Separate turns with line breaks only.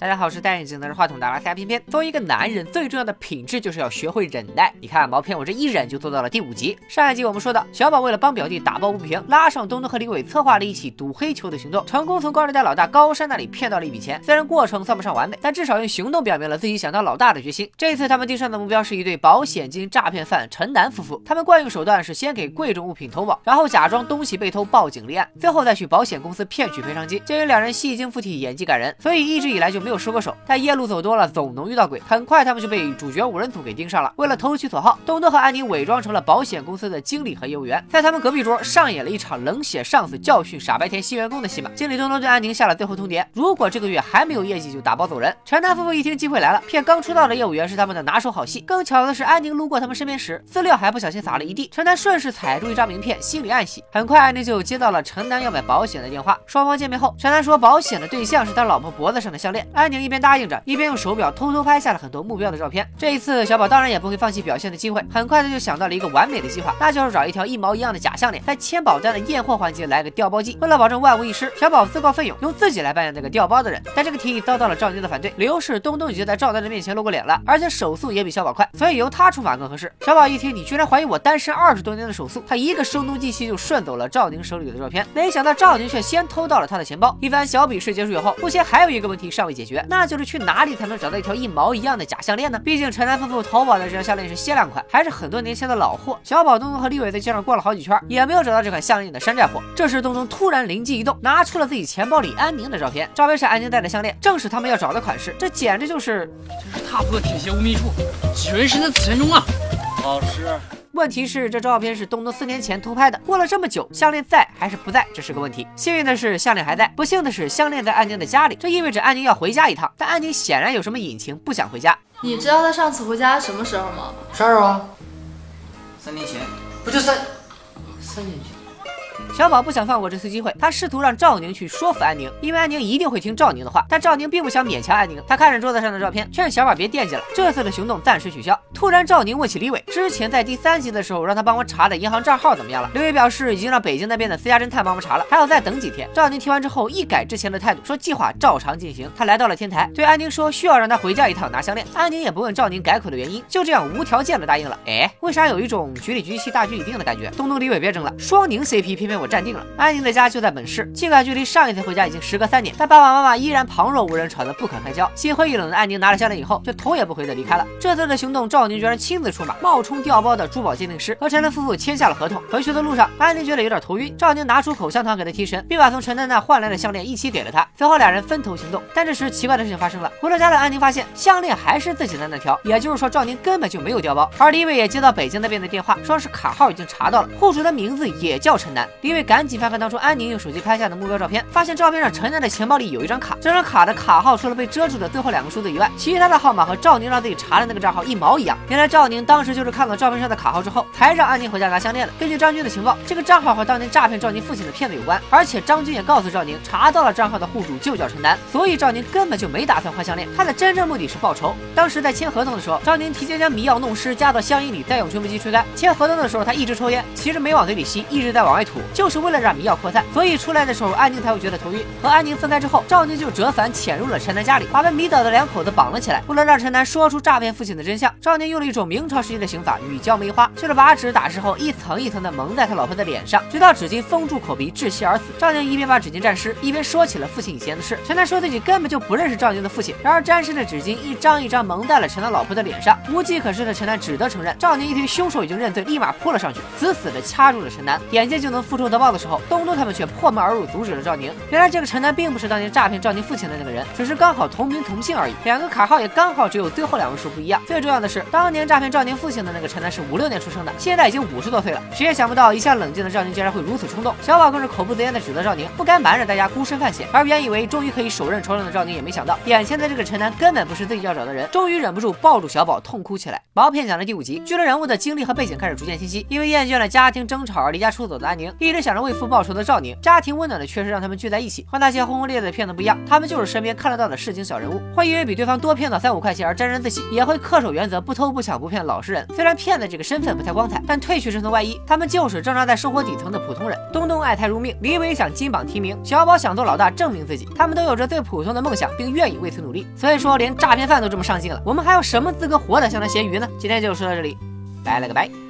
大家好，我是戴眼镜拿着话筒的拉斯加偏偏。作为一个男人，最重要的品质就是要学会忍耐。你看毛片，我这一忍就做到了第五集。上一集我们说到，小宝为了帮表弟打抱不平，拉上东东和李伟策划了一起赌黑球的行动，成功从高利贷老大高山那里骗到了一笔钱。虽然过程算不上完美，但至少用行动表明了自己想当老大的决心。这次他们盯上的目标是一对保险金诈骗犯陈楠夫妇。他们惯用手段是先给贵重物品投保，然后假装东西被偷报警立案，最后再去保险公司骗取赔偿金。鉴于两人戏精附体，演技感人，所以一直以来就没没有失过手。但夜路走多了，总能遇到鬼。很快，他们就被主角五人组给盯上了。为了投其所好，东东和安妮伪装成了保险公司的经理和业务员，在他们隔壁桌上演了一场冷血上司教训傻白甜新员工的戏码。经理东东对安宁下了最后通牒：如果这个月还没有业绩，就打包走人。陈楠夫妇一听机会来了，骗刚出道的业务员是他们的拿手好戏。更巧的是，安宁路过他们身边时，资料还不小心洒了一地。陈楠顺势踩住一张名片，心里暗喜。很快，安宁就接到了陈楠要买保险的电话。双方见面后，陈楠说保险的对象是他老婆脖子上的项链。安宁一边答应着，一边用手表偷偷拍下了很多目标的照片。这一次，小宝当然也不会放弃表现的机会，很快他就想到了一个完美的计划，那就是找一条一毛一样的假项链，在签保单的验货环节来个调包计。为了保证万无一失，小宝自告奋勇用自己来扮演那个调包的人。但这个提议遭到了赵宁的反对，理由是东东已经在赵丹的面前露过脸了，而且手速也比小宝快，所以由他出马更合适。小宝一听，你居然怀疑我单身二十多年的手速，他一个声东击西就顺走了赵宁手里的照片。没想到赵宁却先偷到了他的钱包。一番小比试结束以后，目前还有一个问题尚未解，那就是去哪里才能找到一条一毛一样的假项链呢？毕竟陈楠夫妇淘宝的这条项链是限量款，还是很多年前的老货。小宝、东东和李伟在街上逛了好几圈，也没有找到这款项链的山寨货。这时，东东突然灵机一动，拿出了自己钱包里安宁的照片。照片是安宁戴的项链，正是他们要找的款式。这简直就是
真是踏破铁鞋无觅处，几人身在此山中啊！
老师，
问题是这照片是东东四年前偷拍的，过了这么久，项链在还是不在，这是个问题。幸运的是项链还在，不幸的是项链在安宁的家里，这意味着安宁要回家一趟。但安宁显然有什么隐情，不想回家。
你知道他上次回家什么时候吗？
啥时候啊？三年前，不就三三年前？
小宝不想放过这次机会，他试图让赵宁去说服安宁，因为安宁一定会听赵宁的话。但赵宁并不想勉强安宁，他看着桌子上的照片，劝小宝别惦记了，这次的行动暂时取消。突然，赵宁问起李伟，之前在第三集的时候让他帮我查的银行账号怎么样了？李伟表示已经让北京那边的私家侦探帮忙查了，还要再等几天。赵宁听完之后一改之前的态度，说计划照常进行。他来到了天台，对安宁说需要让他回家一趟拿项链。安宁也不问赵宁改口的原因，就这样无条件的答应了。哎，为啥有一种局里局气大局已定的感觉？东东李伟别争了，双宁 CP 偏偏我站定了。安宁的家就在本市，尽管距离上一次回家已经时隔三年，但爸爸妈妈依然旁若无人，吵得不可开交。心灰意冷的安宁拿了项链以后，就头也不回的离开了。这次的行动，赵宁居然亲自出马，冒充调包的珠宝鉴定师，和陈楠夫妇签下了合同。回去的路上，安宁觉得有点头晕，赵宁拿出口香糖给他提神，并把从陈楠那换来的项链一起给了他。随后两人分头行动，但这时奇怪的事情发生了。回到家的安宁发现项链还是自己的那条，也就是说赵宁根本就没有调包。而李伟也接到北京那边的电话，说是卡号已经查到了，户主的名字也叫陈楠。李伟赶紧翻翻当初安宁用手机拍下的目标照片，发现照片上陈楠的钱包里有一张卡，这张卡的卡号除了被遮住的最后两个数字以外，其他的号码和赵宁让自己查的那个账号一毛一样。原来赵宁当时就是看到照片上的卡号之后，才让安宁回家拿项链的。根据张军的情报，这个账号和当年诈骗赵宁父亲的骗子有关，而且张军也告诉赵宁，查到了账号的户主就叫陈楠，所以赵宁根本就没打算换项链，他的真正目的是报仇。当时在签合同的时候，赵宁提前将迷药弄湿，加到香烟里，再用吹风机吹干。签合同的时候，他一直抽烟，其实没往嘴里吸，一直在往外吐，就是为了让迷药扩散。所以出来的时候，安宁才会觉得头晕。和安宁分开之后，赵宁就折返潜入了陈楠家里，把被迷倒的两口子绑了起来。为了让陈楠说出诈骗父亲的真相，赵宁用了一种明朝时期的刑法——女教梅花，就是把纸打湿后一层一层的蒙在他老婆的脸上，直到纸巾封住口鼻，窒息而死。赵宁一边把纸巾沾湿，一边说起了父亲以前的事。陈楠说自己根本就不认识赵宁的父亲，然而沾湿的纸巾一张一张蒙在了陈楠老婆的脸上。无计可施的陈楠只得承认。赵宁一听凶手已经认罪，立马扑了上去，死死的掐住了陈楠。眼见就能复仇得报的时候，东东他们却破门而入，阻止了赵宁。原来这个陈楠并不是当年诈骗赵宁父亲的那个人，只是刚好同名同姓而已。两个卡号也刚好只有最后两位数不一样。最重要的是，当年诈骗赵宁父亲的那个陈楠是五六年出生的，现在已经五十多岁了。谁也想不到，一向冷静的赵宁竟然会如此冲动。小宝更是口不择言的指责赵宁不该瞒着大家孤身犯险。而原以为终于可以手刃仇人的赵宁，也没想到眼前的这个陈楠根本不是自己要找的人。终于忍不住抱住小宝痛哭起来。毛片讲的第五集，剧中人物的经历和背景开始逐渐清晰。因为厌倦了家庭争吵而离家出走的安宁，一直想着为父报仇的赵宁，家庭温暖的确实让他们聚在一起。和那些轰轰烈烈的骗子不一样，他们就是身边看得到的市井小人物，会因为比对方多骗到三五块钱而沾沾自喜，也会恪守原则，不偷不抢不骗老实人。虽然骗子这个身份不太光彩，但褪去这层外衣，他们就是挣扎在生活底层的普通人。东东爱财如命，李伟想金榜题名，小宝想做老大证明自己，他们都有着最普通的梦想，并愿意为此努力。所以说，连诈骗犯都这么上进了，我们还有什么资格活得像那咸鱼呢？今天就说到这里，拜了个拜。